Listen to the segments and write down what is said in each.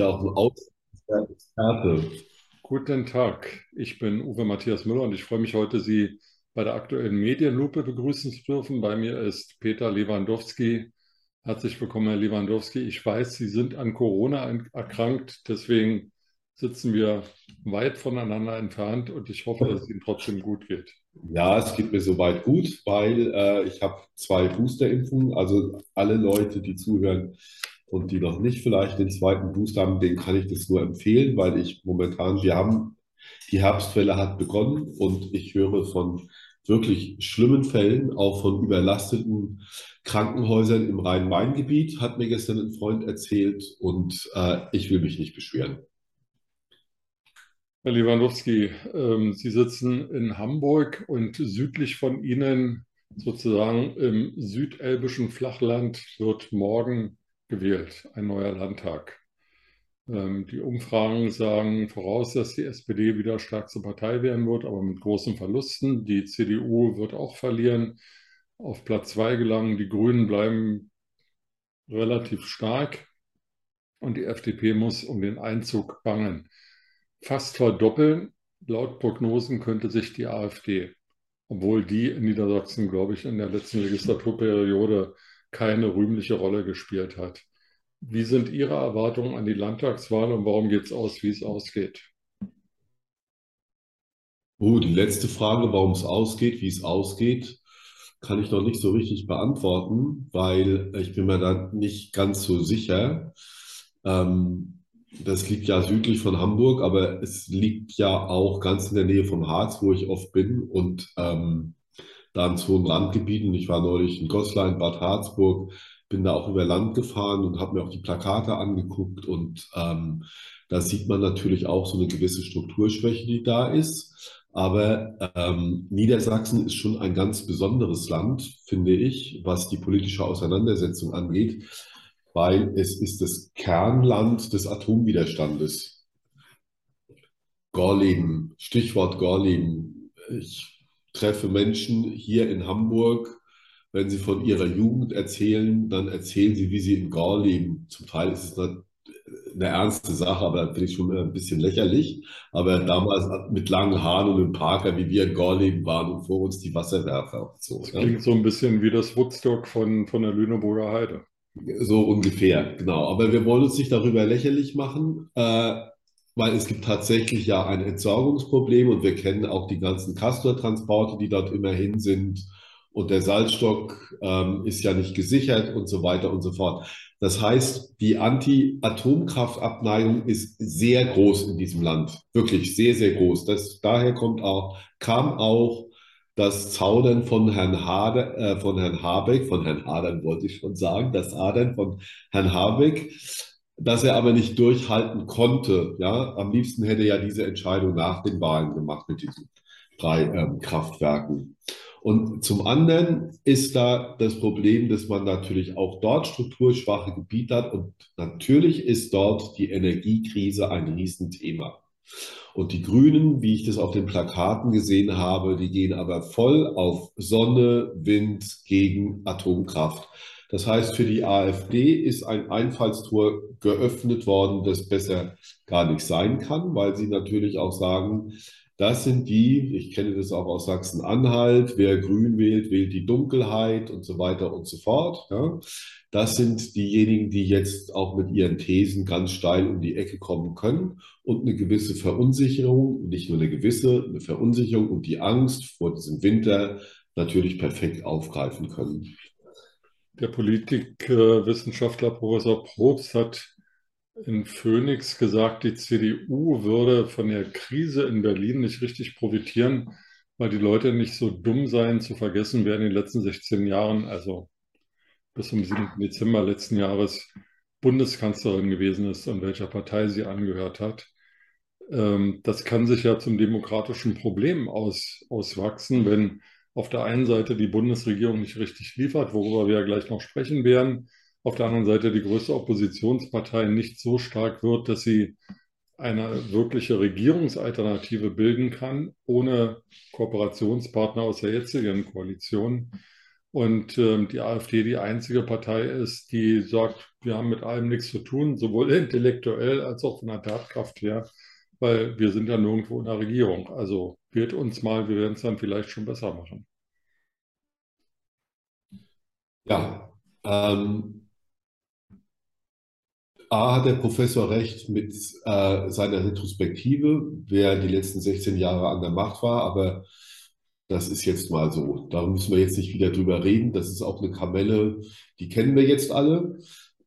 ja auch ein Experte. Guten Tag, ich bin Uwe Matthias Müller und ich freue mich heute, Sie bei der aktuellen Medienlupe begrüßen zu dürfen. Bei mir ist Peter Lewandowski. Herzlich willkommen, Herr Lewandowski. Ich weiß, Sie sind an Corona erkrankt, deswegen sitzen wir weit voneinander entfernt und ich hoffe, dass es Ihnen trotzdem gut geht. Ja, es geht mir soweit gut, weil äh, ich habe zwei Boosterimpfungen. Also alle Leute, die zuhören und die noch nicht vielleicht den zweiten Booster haben, denen kann ich das nur empfehlen, weil ich momentan, wir haben, die Herbstwelle hat begonnen und ich höre von wirklich schlimmen Fällen, auch von überlasteten Krankenhäusern im Rhein-Main-Gebiet, hat mir gestern ein Freund erzählt und äh, ich will mich nicht beschweren. Herr Lewandowski, ähm, Sie sitzen in Hamburg und südlich von Ihnen, sozusagen im südelbischen Flachland, wird morgen gewählt, ein neuer Landtag. Ähm, die Umfragen sagen voraus, dass die SPD wieder stärkste Partei werden wird, aber mit großen Verlusten. Die CDU wird auch verlieren, auf Platz zwei gelangen. Die Grünen bleiben relativ stark und die FDP muss um den Einzug bangen. Fast verdoppeln, laut Prognosen, könnte sich die AfD, obwohl die in Niedersachsen, glaube ich, in der letzten Legislaturperiode keine rühmliche Rolle gespielt hat. Wie sind Ihre Erwartungen an die Landtagswahl und warum geht es aus, wie es ausgeht? Oh, die letzte Frage, warum es ausgeht, wie es ausgeht, kann ich noch nicht so richtig beantworten, weil ich bin mir da nicht ganz so sicher. Ähm, das liegt ja südlich von Hamburg, aber es liegt ja auch ganz in der Nähe vom Harz, wo ich oft bin und ähm, da in so Randgebieten. Ich war neulich in Goslar, in Bad Harzburg, bin da auch über Land gefahren und habe mir auch die Plakate angeguckt und ähm, da sieht man natürlich auch so eine gewisse Strukturschwäche, die da ist. Aber ähm, Niedersachsen ist schon ein ganz besonderes Land, finde ich, was die politische Auseinandersetzung angeht, weil es ist das Kernland des Atomwiderstandes. Gorleben, Stichwort Gorleben. Ich treffe Menschen hier in Hamburg, wenn sie von ihrer Jugend erzählen, dann erzählen sie, wie sie in Gore leben. Zum Teil ist es eine, eine ernste Sache, aber da finde ich schon ein bisschen lächerlich. Aber damals mit langen Haaren und einem Parker, wie wir in Gore leben waren und vor uns die Wasserwerfer und so. Das klingt ja. so ein bisschen wie das Woodstock von, von der Lüneburger Heide. So ungefähr, genau. Aber wir wollen uns nicht darüber lächerlich machen, äh, weil es gibt tatsächlich ja ein Entsorgungsproblem und wir kennen auch die ganzen Castor-Transporte, die dort immerhin sind und der Salzstock ähm, ist ja nicht gesichert und so weiter und so fort. Das heißt, die Anti-Atomkraftabneigung ist sehr groß in diesem Land, wirklich sehr, sehr groß. Das, daher kommt auch, kam auch das Zaudern von Herrn, Hade, äh, von Herrn Habeck, von Herrn Hadern wollte ich schon sagen, das Adern von Herrn Habeck, dass er aber nicht durchhalten konnte. Ja, am liebsten hätte er ja diese Entscheidung nach den Wahlen gemacht mit diesen drei ähm, Kraftwerken. Und zum anderen ist da das Problem, dass man natürlich auch dort strukturschwache Gebiete hat und natürlich ist dort die Energiekrise ein Riesenthema. Und die Grünen, wie ich das auf den Plakaten gesehen habe, die gehen aber voll auf Sonne, Wind gegen Atomkraft. Das heißt, für die AfD ist ein Einfallstor geöffnet worden, das besser gar nicht sein kann, weil sie natürlich auch sagen, das sind die, ich kenne das auch aus Sachsen-Anhalt, wer grün wählt, wählt die Dunkelheit und so weiter und so fort. Ja. Das sind diejenigen, die jetzt auch mit ihren Thesen ganz steil um die Ecke kommen können und eine gewisse Verunsicherung, nicht nur eine gewisse, eine Verunsicherung und die Angst vor diesem Winter natürlich perfekt aufgreifen können. Der Politikwissenschaftler Professor Probst hat in Phoenix gesagt, die CDU würde von der Krise in Berlin nicht richtig profitieren, weil die Leute nicht so dumm seien zu vergessen, wer in den letzten 16 Jahren, also bis zum 7. Dezember letzten Jahres, Bundeskanzlerin gewesen ist und welcher Partei sie angehört hat. Ähm, das kann sich ja zum demokratischen Problem aus, auswachsen, wenn auf der einen Seite die Bundesregierung nicht richtig liefert, worüber wir ja gleich noch sprechen werden, auf der anderen Seite die größte Oppositionspartei nicht so stark wird, dass sie eine wirkliche Regierungsalternative bilden kann, ohne Kooperationspartner aus der jetzigen Koalition. und ähm, die AfD die einzige Partei ist, die sagt, wir haben mit allem nichts zu tun, sowohl intellektuell als auch von der Tatkraft her, weil wir sind ja nirgendwo in der Regierung. Also wählt uns mal, wir werden es dann vielleicht schon besser machen. Ja, ähm, A hat der Professor recht mit äh, seiner Retrospektive, wer die letzten 16 Jahre an der Macht war, aber das ist jetzt mal so. Da müssen wir jetzt nicht wieder drüber reden. Das ist auch eine Kamelle, die kennen wir jetzt alle.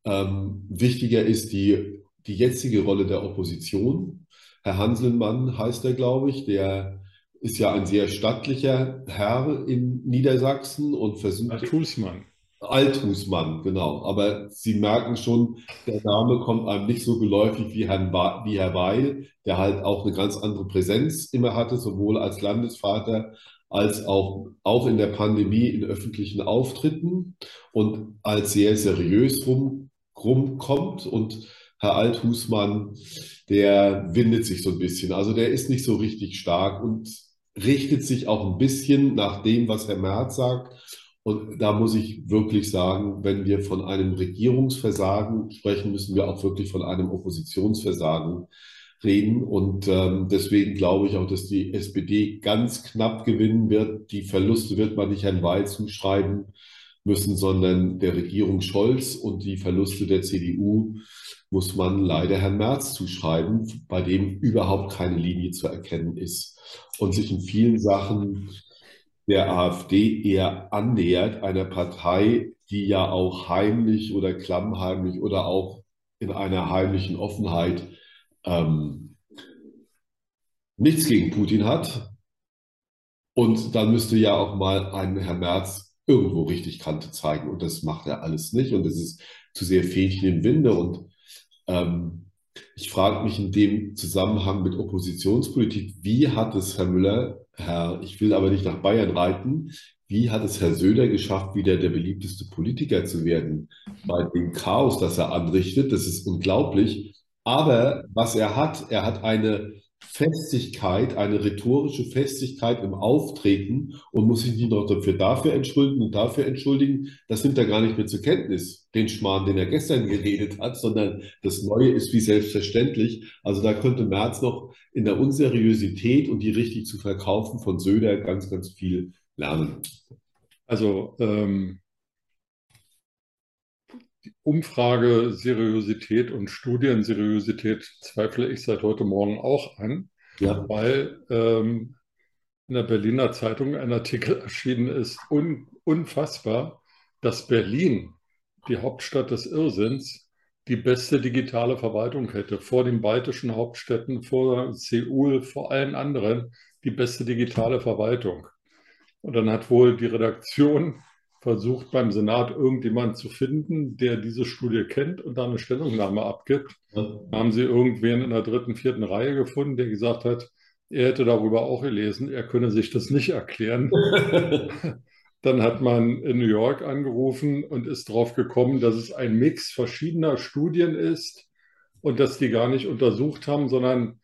Ähm, wichtiger ist die, die jetzige Rolle der Opposition. Herr Hanselmann heißt er, glaube ich, der ist ja ein sehr stattlicher Herr in Niedersachsen und versucht. Herr Tusmann. Althusmann, genau. Aber Sie merken schon, der Name kommt einem nicht so geläufig wie, Herrn wie Herr Weil, der halt auch eine ganz andere Präsenz immer hatte, sowohl als Landesvater als auch, auch in der Pandemie in öffentlichen Auftritten und als sehr seriös rum, rumkommt. Und Herr Althusmann, der windet sich so ein bisschen. Also der ist nicht so richtig stark und richtet sich auch ein bisschen nach dem, was Herr Merz sagt und da muss ich wirklich sagen, wenn wir von einem Regierungsversagen sprechen, müssen wir auch wirklich von einem Oppositionsversagen reden. Und ähm, deswegen glaube ich auch, dass die SPD ganz knapp gewinnen wird. Die Verluste wird man nicht Herrn Weil zuschreiben müssen, sondern der Regierung Scholz und die Verluste der CDU muss man leider Herrn Merz zuschreiben, bei dem überhaupt keine Linie zu erkennen ist und sich in vielen Sachen der AfD eher annähert, einer Partei, die ja auch heimlich oder klammheimlich oder auch in einer heimlichen Offenheit ähm, nichts gegen Putin hat. Und dann müsste ja auch mal ein Herr Merz irgendwo richtig Kante zeigen. Und das macht er alles nicht. Und es ist zu sehr Fähnchen im Winde. Und ähm, ich frage mich in dem Zusammenhang mit Oppositionspolitik, wie hat es Herr Müller Herr, ich will aber nicht nach Bayern reiten. Wie hat es Herr Söder geschafft, wieder der beliebteste Politiker zu werden? Bei dem Chaos, das er anrichtet, das ist unglaublich. Aber was er hat, er hat eine Festigkeit, eine rhetorische Festigkeit im Auftreten und muss sich nicht noch dafür, dafür entschuldigen und dafür entschuldigen. Das nimmt er gar nicht mehr zur Kenntnis, den Schmarrn, den er gestern geredet hat, sondern das Neue ist wie selbstverständlich. Also da könnte Merz noch in der Unseriosität und die richtig zu verkaufen von Söder ganz, ganz viel lernen. Also ähm, Umfrage Seriosität und Studienseriosität zweifle ich seit heute Morgen auch an, ja. weil ähm, in der Berliner Zeitung ein Artikel erschienen ist, un unfassbar, dass Berlin, die Hauptstadt des Irrsinns, die beste digitale Verwaltung hätte, vor den baltischen Hauptstädten, vor Seoul, vor allen anderen, die beste digitale Verwaltung. Und dann hat wohl die Redaktion versucht beim Senat irgendjemand zu finden, der diese Studie kennt und da eine Stellungnahme abgibt. Da haben sie irgendwen in der dritten, vierten Reihe gefunden, der gesagt hat, er hätte darüber auch gelesen, er könne sich das nicht erklären. Dann hat man in New York angerufen und ist darauf gekommen, dass es ein Mix verschiedener Studien ist und dass die gar nicht untersucht haben, sondern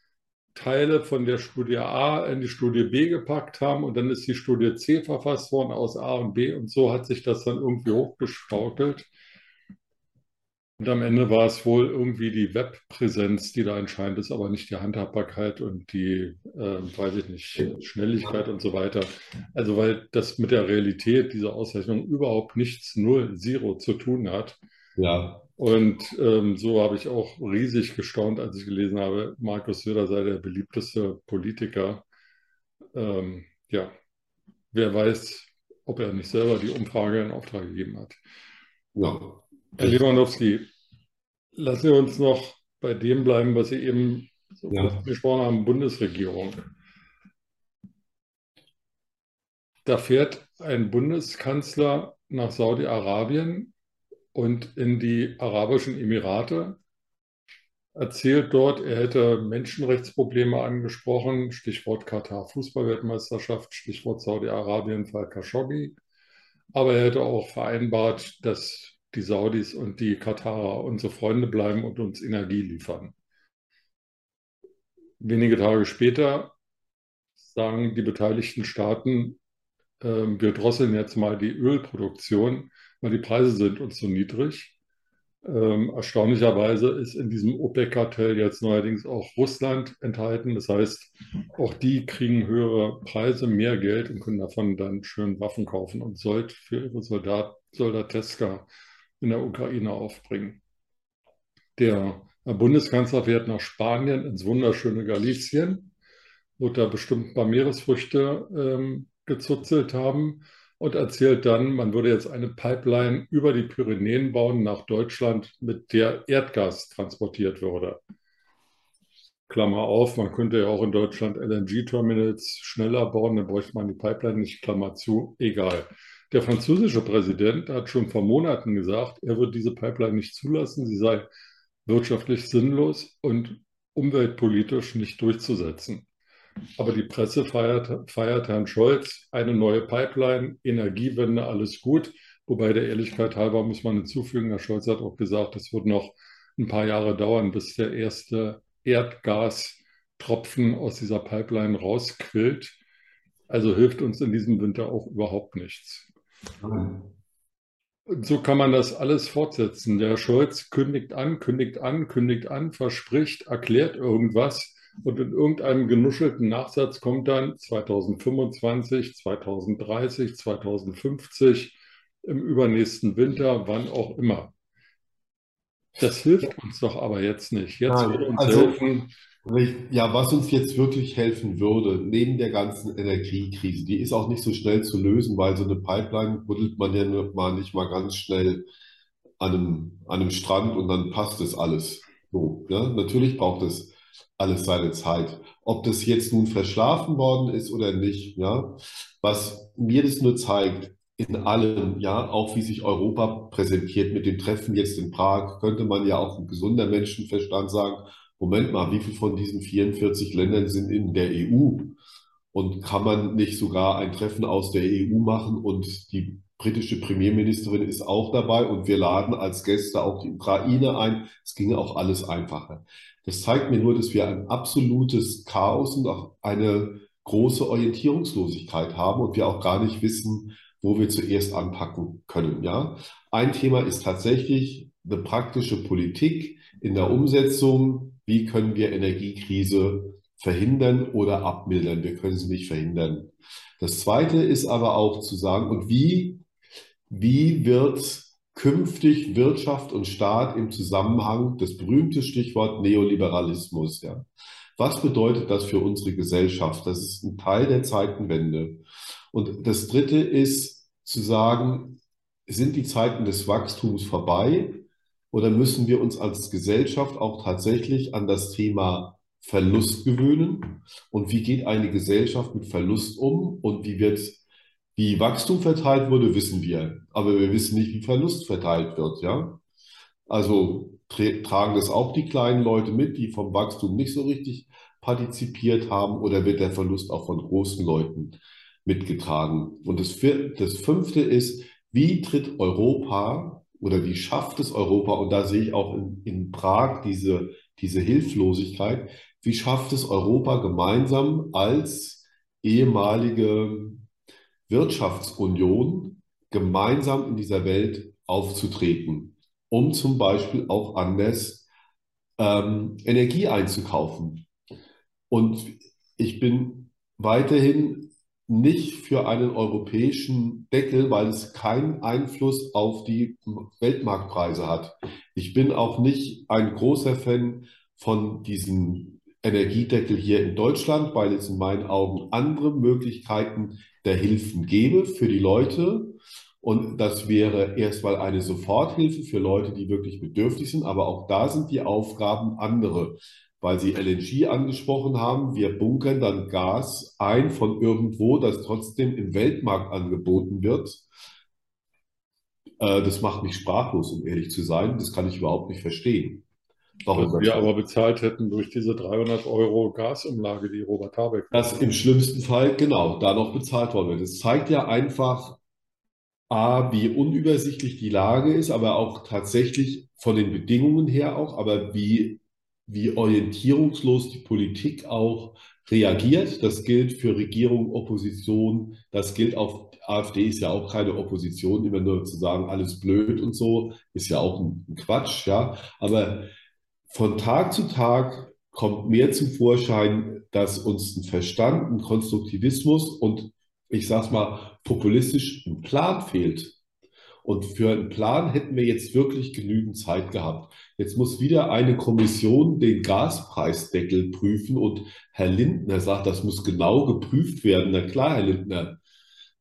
Teile von der Studie A in die Studie B gepackt haben und dann ist die Studie C verfasst worden aus A und B und so hat sich das dann irgendwie hochgeschaukelt. Und am Ende war es wohl irgendwie die Webpräsenz, die da entscheidend ist, aber nicht die Handhabbarkeit und die, äh, weiß ich nicht, Schnelligkeit und so weiter. Also weil das mit der Realität dieser Auszeichnung überhaupt nichts, null, zero zu tun hat. Ja. Und ähm, so habe ich auch riesig gestaunt, als ich gelesen habe, Markus Söder sei der beliebteste Politiker. Ähm, ja, wer weiß, ob er nicht selber die Umfrage in Auftrag gegeben hat. Ja. Herr Lewandowski, lassen wir uns noch bei dem bleiben, was Sie eben so ja. gesprochen haben, Bundesregierung. Da fährt ein Bundeskanzler nach Saudi-Arabien und in die Arabischen Emirate, erzählt dort, er hätte Menschenrechtsprobleme angesprochen, Stichwort Katar Fußballweltmeisterschaft, Stichwort Saudi-Arabien, Fall Khashoggi. Aber er hätte auch vereinbart, dass die Saudis und die Katarer unsere Freunde bleiben und uns Energie liefern. Wenige Tage später sagen die beteiligten Staaten, ähm, wir drosseln jetzt mal die Ölproduktion, weil die Preise sind uns so niedrig. Ähm, erstaunlicherweise ist in diesem OPEC-Kartell jetzt neuerdings auch Russland enthalten. Das heißt, auch die kriegen höhere Preise, mehr Geld und können davon dann schön Waffen kaufen und Sold für ihre Soldat, Soldateska in der Ukraine aufbringen. Der Bundeskanzler fährt nach Spanien ins wunderschöne Galicien, wird da bestimmt ein paar Meeresfrüchte ähm, gezuzelt haben und erzählt dann, man würde jetzt eine Pipeline über die Pyrenäen bauen nach Deutschland, mit der Erdgas transportiert würde. Klammer auf, man könnte ja auch in Deutschland LNG-Terminals schneller bauen, dann bräuchte man die Pipeline nicht, Klammer zu, egal. Der französische Präsident hat schon vor Monaten gesagt, er wird diese Pipeline nicht zulassen, sie sei wirtschaftlich sinnlos und umweltpolitisch nicht durchzusetzen. Aber die Presse feiert, feiert Herrn Scholz eine neue Pipeline, Energiewende, alles gut. Wobei der Ehrlichkeit halber muss man hinzufügen, Herr Scholz hat auch gesagt, es wird noch ein paar Jahre dauern, bis der erste Erdgastropfen aus dieser Pipeline rausquillt. Also hilft uns in diesem Winter auch überhaupt nichts. Und so kann man das alles fortsetzen. Der Scholz kündigt an, kündigt an, kündigt an, verspricht, erklärt irgendwas und in irgendeinem genuschelten Nachsatz kommt dann 2025, 2030, 2050, im übernächsten Winter, wann auch immer. Das hilft uns doch aber jetzt nicht. Jetzt Nein, würde uns also, helfen. Ja, was uns jetzt wirklich helfen würde, neben der ganzen Energiekrise, die ist auch nicht so schnell zu lösen, weil so eine Pipeline buddelt man ja mal nicht mal ganz schnell an einem, an einem Strand und dann passt es alles. So, ja? Natürlich braucht es alles seine Zeit. Ob das jetzt nun verschlafen worden ist oder nicht, ja, was mir das nur zeigt, in allem, ja, auch wie sich Europa präsentiert mit dem Treffen jetzt in Prag, könnte man ja auch ein gesunder Menschenverstand sagen, Moment mal, wie viele von diesen 44 Ländern sind in der EU? Und kann man nicht sogar ein Treffen aus der EU machen und die britische Premierministerin ist auch dabei und wir laden als Gäste auch die Ukraine ein. Es ginge auch alles einfacher. Das zeigt mir nur, dass wir ein absolutes Chaos und auch eine große Orientierungslosigkeit haben und wir auch gar nicht wissen, wo wir zuerst anpacken können. Ja, ein Thema ist tatsächlich eine praktische Politik in der Umsetzung. Wie können wir Energiekrise verhindern oder abmildern? Wir können sie nicht verhindern. Das zweite ist aber auch zu sagen, und wie, wie wird künftig Wirtschaft und Staat im Zusammenhang, das berühmte Stichwort Neoliberalismus. Ja. Was bedeutet das für unsere Gesellschaft? Das ist ein Teil der Zeitenwende. Und das Dritte ist zu sagen, sind die Zeiten des Wachstums vorbei oder müssen wir uns als Gesellschaft auch tatsächlich an das Thema Verlust gewöhnen? Und wie geht eine Gesellschaft mit Verlust um und wie wird wie Wachstum verteilt wurde, wissen wir, aber wir wissen nicht, wie Verlust verteilt wird, ja. Also tragen das auch die kleinen Leute mit, die vom Wachstum nicht so richtig partizipiert haben, oder wird der Verlust auch von großen Leuten mitgetragen? Und das, das fünfte ist, wie tritt Europa oder wie schafft es Europa, und da sehe ich auch in, in Prag diese, diese Hilflosigkeit, wie schafft es Europa gemeinsam als ehemalige Wirtschaftsunion gemeinsam in dieser Welt aufzutreten, um zum Beispiel auch anders ähm, Energie einzukaufen. Und ich bin weiterhin nicht für einen europäischen Deckel, weil es keinen Einfluss auf die Weltmarktpreise hat. Ich bin auch nicht ein großer Fan von diesem Energiedeckel hier in Deutschland, weil es in meinen Augen andere Möglichkeiten der Hilfen gebe für die Leute. Und das wäre erstmal eine Soforthilfe für Leute, die wirklich bedürftig sind. Aber auch da sind die Aufgaben andere, weil Sie LNG angesprochen haben. Wir bunkern dann Gas ein von irgendwo, das trotzdem im Weltmarkt angeboten wird. Äh, das macht mich sprachlos, um ehrlich zu sein. Das kann ich überhaupt nicht verstehen. Warum Was wir aber bezahlt hätten durch diese 300 Euro Gasumlage, die Robert Habeck. Das im schlimmsten Fall, genau, da noch bezahlt worden wird. Das zeigt ja einfach, A, wie unübersichtlich die Lage ist, aber auch tatsächlich von den Bedingungen her auch, aber wie, wie orientierungslos die Politik auch reagiert. Das gilt für Regierung, Opposition. Das gilt auf AfD ist ja auch keine Opposition, immer nur zu sagen, alles blöd und so, ist ja auch ein, ein Quatsch, ja. Aber von Tag zu Tag kommt mehr zum Vorschein, dass uns ein Verstand, ein Konstruktivismus und ich sag's mal populistisch ein Plan fehlt. Und für einen Plan hätten wir jetzt wirklich genügend Zeit gehabt. Jetzt muss wieder eine Kommission den Gaspreisdeckel prüfen und Herr Lindner sagt, das muss genau geprüft werden. Na klar, Herr Lindner,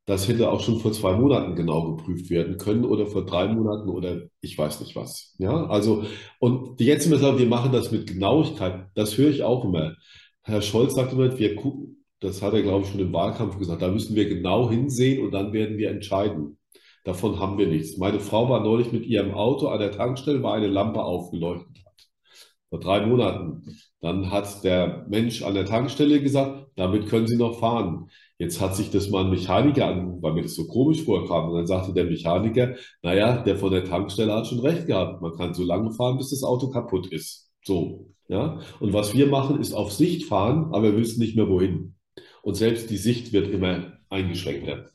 das hätte auch schon vor zwei Monaten genau geprüft werden können oder vor drei Monaten oder ich weiß nicht was. Ja, also, und jetzt immer sagen, wir machen das mit Genauigkeit. Das höre ich auch immer. Herr Scholz sagt immer, wir gucken, das hat er, glaube ich, schon im Wahlkampf gesagt, da müssen wir genau hinsehen und dann werden wir entscheiden. Davon haben wir nichts. Meine Frau war neulich mit ihrem Auto an der Tankstelle, war eine Lampe aufgeleuchtet hat. Vor drei Monaten. Dann hat der Mensch an der Tankstelle gesagt, damit können Sie noch fahren. Jetzt hat sich das mal ein Mechaniker angeguckt, weil mir das so komisch vorkam. Und dann sagte der Mechaniker, naja, der von der Tankstelle hat schon recht gehabt. Man kann so lange fahren, bis das Auto kaputt ist. So, ja. Und was wir machen, ist auf Sicht fahren, aber wir wissen nicht mehr wohin. Und selbst die Sicht wird immer eingeschränkter.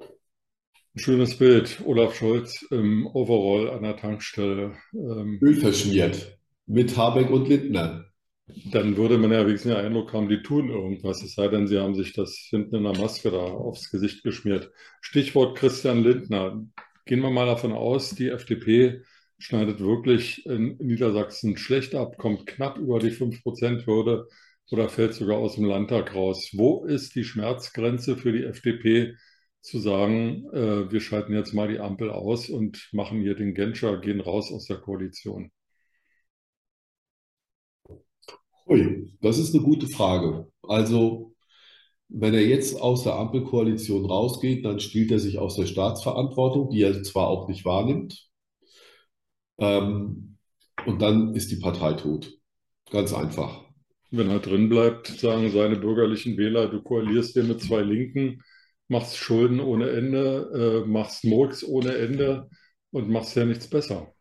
Ein schönes Bild. Olaf Scholz im Overall an der Tankstelle. Ähm, Öl verschmiert. Mit Habeck und Lindner. Dann würde man ja wenigstens den Eindruck haben, die tun irgendwas. Es sei denn, sie haben sich das hinten in der Maske da aufs Gesicht geschmiert. Stichwort Christian Lindner. Gehen wir mal davon aus, die FDP schneidet wirklich in Niedersachsen schlecht ab, kommt knapp über die 5%-Hürde oder fällt sogar aus dem Landtag raus. Wo ist die Schmerzgrenze für die FDP, zu sagen, äh, wir schalten jetzt mal die Ampel aus und machen hier den Genscher, gehen raus aus der Koalition? Ui, das ist eine gute Frage. Also, wenn er jetzt aus der Ampelkoalition rausgeht, dann spielt er sich aus der Staatsverantwortung, die er zwar auch nicht wahrnimmt. Ähm, und dann ist die Partei tot. Ganz einfach. Wenn er drin bleibt, sagen seine bürgerlichen Wähler, du koalierst hier mit zwei Linken, machst Schulden ohne Ende, äh, machst Murks ohne Ende und machst ja nichts besser.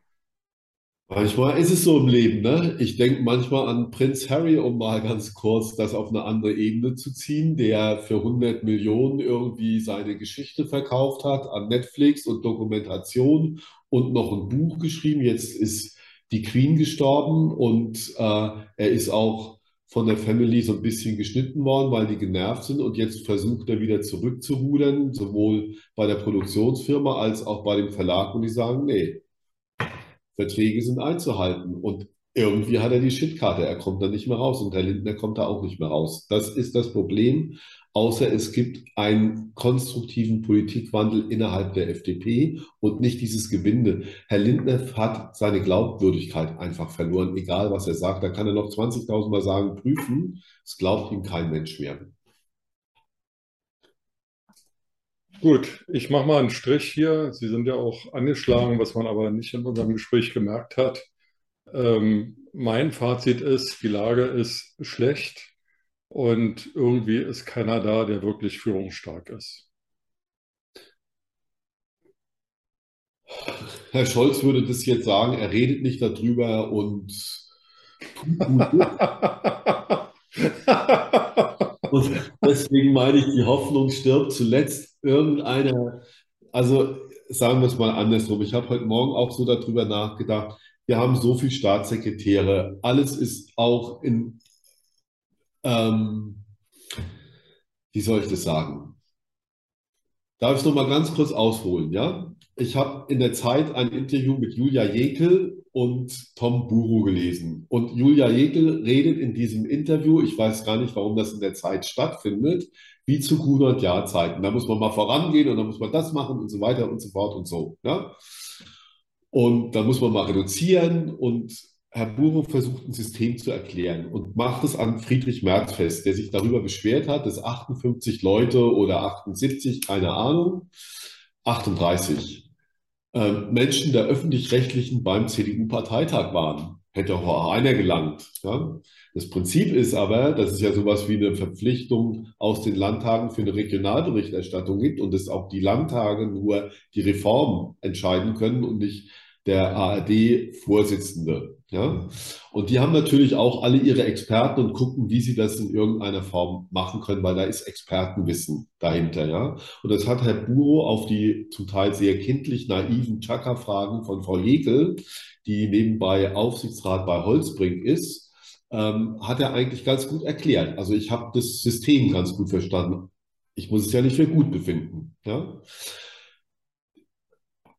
Manchmal ist es so im Leben, ne? Ich denke manchmal an Prinz Harry, um mal ganz kurz das auf eine andere Ebene zu ziehen, der für 100 Millionen irgendwie seine Geschichte verkauft hat an Netflix und Dokumentation und noch ein Buch geschrieben. Jetzt ist die Queen gestorben und äh, er ist auch von der Family so ein bisschen geschnitten worden, weil die genervt sind und jetzt versucht er wieder zurückzurudern, sowohl bei der Produktionsfirma als auch bei dem Verlag und die sagen, nee, Verträge sind einzuhalten und irgendwie hat er die Shitkarte, er kommt da nicht mehr raus und Herr Lindner kommt da auch nicht mehr raus. Das ist das Problem, außer es gibt einen konstruktiven Politikwandel innerhalb der FDP und nicht dieses Gewinde. Herr Lindner hat seine Glaubwürdigkeit einfach verloren, egal was er sagt. Da kann er noch 20.000 Mal sagen, prüfen, es glaubt ihm kein Mensch mehr. Gut, ich mache mal einen Strich hier. Sie sind ja auch angeschlagen, was man aber nicht in unserem Gespräch gemerkt hat. Ähm, mein Fazit ist, die Lage ist schlecht und irgendwie ist keiner da, der wirklich führungsstark ist. Herr Scholz würde das jetzt sagen, er redet nicht darüber und und deswegen meine ich, die Hoffnung stirbt zuletzt. Irgendeiner, also sagen wir es mal andersrum. Ich habe heute Morgen auch so darüber nachgedacht. Wir haben so viele Staatssekretäre. Alles ist auch in, ähm, wie soll ich das sagen? Darf ich noch mal ganz kurz ausholen, ja? Ich habe in der Zeit ein Interview mit Julia Jekel und Tom Buru gelesen. Und Julia Jekel redet in diesem Interview, ich weiß gar nicht, warum das in der Zeit stattfindet, wie zu 100 Jahrzeiten. Da muss man mal vorangehen und dann muss man das machen und so weiter und so fort und so. Ja? Und da muss man mal reduzieren und Herr Buro versucht ein System zu erklären und macht es an Friedrich Merz fest, der sich darüber beschwert hat, dass 58 Leute oder 78, keine Ahnung, 38 äh, Menschen der öffentlich-rechtlichen beim CDU-Parteitag waren. Hätte auch einer gelangt. Ja? Das Prinzip ist aber, dass es ja sowas wie eine Verpflichtung aus den Landtagen für eine Regionalberichterstattung gibt und dass auch die Landtage nur die Reform entscheiden können und nicht der ARD-Vorsitzende. Ja? Und die haben natürlich auch alle ihre Experten und gucken, wie sie das in irgendeiner Form machen können, weil da ist Expertenwissen dahinter. Ja? Und das hat Herr Buro auf die zum Teil sehr kindlich naiven Chaka-Fragen von Frau Jekel, die nebenbei Aufsichtsrat bei Holzbrink ist, ähm, hat er eigentlich ganz gut erklärt. Also ich habe das System ganz gut verstanden. Ich muss es ja nicht für gut befinden. Ja?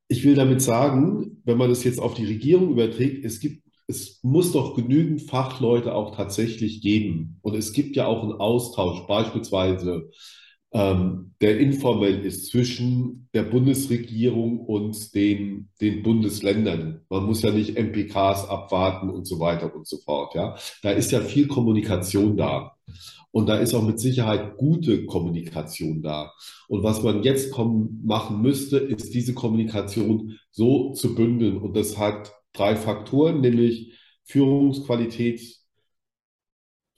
Ich will damit sagen, wenn man das jetzt auf die Regierung überträgt, es gibt, es muss doch genügend Fachleute auch tatsächlich geben. Und es gibt ja auch einen Austausch, beispielsweise ähm, der informell ist zwischen der Bundesregierung und den, den Bundesländern. Man muss ja nicht MPKs abwarten und so weiter und so fort. Ja, da ist ja viel Kommunikation da. Und da ist auch mit Sicherheit gute Kommunikation da. Und was man jetzt kommen, machen müsste, ist diese Kommunikation so zu bündeln. Und das hat drei Faktoren, nämlich Führungsqualität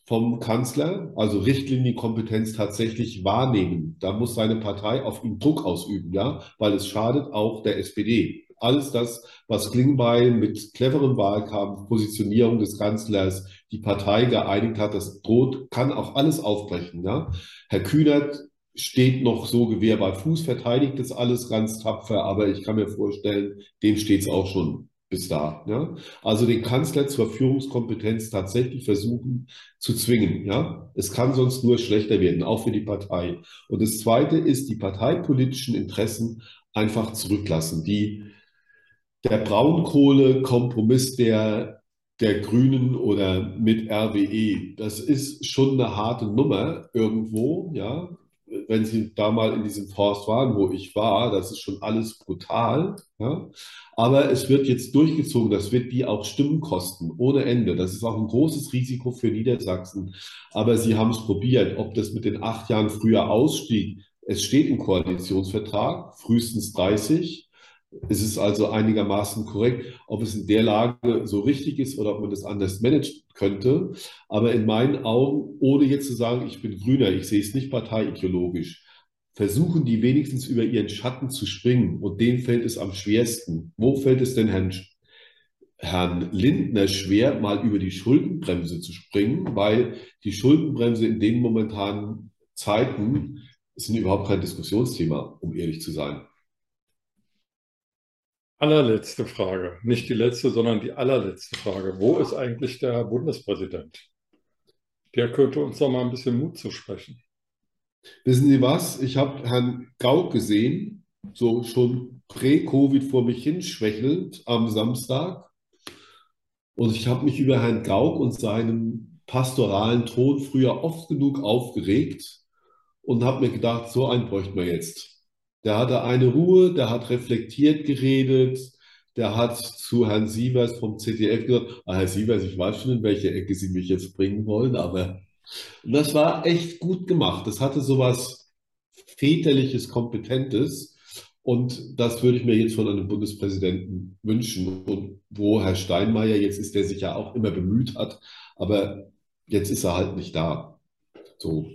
vom Kanzler, also Richtlinienkompetenz tatsächlich wahrnehmen. Da muss seine Partei auf ihn Druck ausüben, ja, weil es schadet auch der SPD alles das, was Klingbeil mit cleverem Wahlkampf, Positionierung des Kanzlers, die Partei geeinigt hat, das droht, kann auch alles aufbrechen. Ja? Herr Kühnert steht noch so Gewehr bei Fuß, verteidigt das alles ganz tapfer, aber ich kann mir vorstellen, dem steht es auch schon bis da. Ja? Also den Kanzler zur Führungskompetenz tatsächlich versuchen zu zwingen. Ja? Es kann sonst nur schlechter werden, auch für die Partei. Und das Zweite ist, die parteipolitischen Interessen einfach zurücklassen. Die der Braunkohle-Kompromiss der, der Grünen oder mit RWE, das ist schon eine harte Nummer irgendwo, ja. Wenn Sie da mal in diesem Forst waren, wo ich war, das ist schon alles brutal, ja. Aber es wird jetzt durchgezogen, das wird die auch Stimmen kosten, ohne Ende. Das ist auch ein großes Risiko für Niedersachsen. Aber Sie haben es probiert, ob das mit den acht Jahren früher Ausstieg, es steht im Koalitionsvertrag, frühestens 30, es ist also einigermaßen korrekt, ob es in der Lage so richtig ist oder ob man das anders managen könnte. Aber in meinen Augen, ohne jetzt zu sagen, ich bin Grüner, ich sehe es nicht parteiideologisch, versuchen die wenigstens über ihren Schatten zu springen. Und denen fällt es am schwersten. Wo fällt es denn Herrn, Herrn Lindner schwer, mal über die Schuldenbremse zu springen? Weil die Schuldenbremse in den momentanen Zeiten sind überhaupt kein Diskussionsthema, um ehrlich zu sein. Allerletzte Frage, nicht die letzte, sondern die allerletzte Frage. Wo ist eigentlich der Bundespräsident? Der könnte uns doch mal ein bisschen Mut zusprechen. Wissen Sie was? Ich habe Herrn Gauck gesehen, so schon prä-Covid vor mich hinschwächelnd am Samstag. Und ich habe mich über Herrn Gauck und seinen pastoralen Ton früher oft genug aufgeregt und habe mir gedacht, so einen bräuchten wir jetzt. Der hatte eine Ruhe, der hat reflektiert geredet, der hat zu Herrn Sievers vom ZDF gesagt, ah, Herr Sievers, ich weiß schon, in welche Ecke Sie mich jetzt bringen wollen, aber das war echt gut gemacht. Das hatte sowas väterliches, kompetentes und das würde ich mir jetzt von einem Bundespräsidenten wünschen. Und wo Herr Steinmeier jetzt ist, der sich ja auch immer bemüht hat, aber jetzt ist er halt nicht da. So.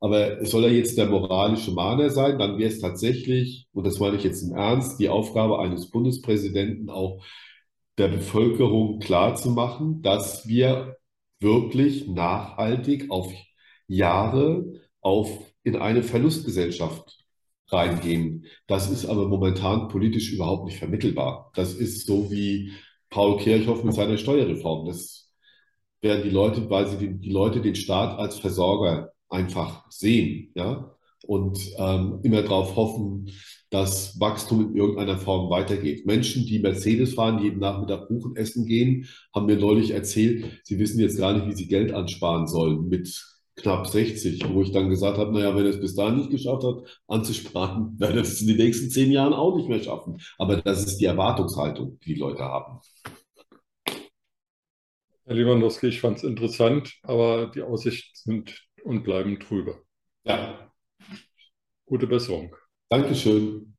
Aber soll er jetzt der moralische Mahner sein, dann wäre es tatsächlich, und das meine ich jetzt im Ernst, die Aufgabe eines Bundespräsidenten auch der Bevölkerung klarzumachen, dass wir wirklich nachhaltig auf Jahre auf, in eine Verlustgesellschaft reingehen. Das ist aber momentan politisch überhaupt nicht vermittelbar. Das ist so wie Paul Kirchhoff mit seiner Steuerreform. Das werden die Leute, weil sie die, die Leute den Staat als Versorger einfach sehen, ja, und ähm, immer darauf hoffen, dass Wachstum in irgendeiner Form weitergeht. Menschen, die Mercedes fahren, jeden Nachmittag Kuchen essen gehen, haben mir neulich erzählt, sie wissen jetzt gar nicht, wie sie Geld ansparen sollen mit knapp 60, wo ich dann gesagt habe, naja, wenn er es bis dahin nicht geschafft hat, anzusparen, werde er es in den nächsten zehn Jahren auch nicht mehr schaffen. Aber das ist die Erwartungshaltung, die die Leute haben. Herr Lewandowski, ich fand es interessant, aber die Aussichten sind und bleiben trübe. Ja. Gute Besserung. Dankeschön.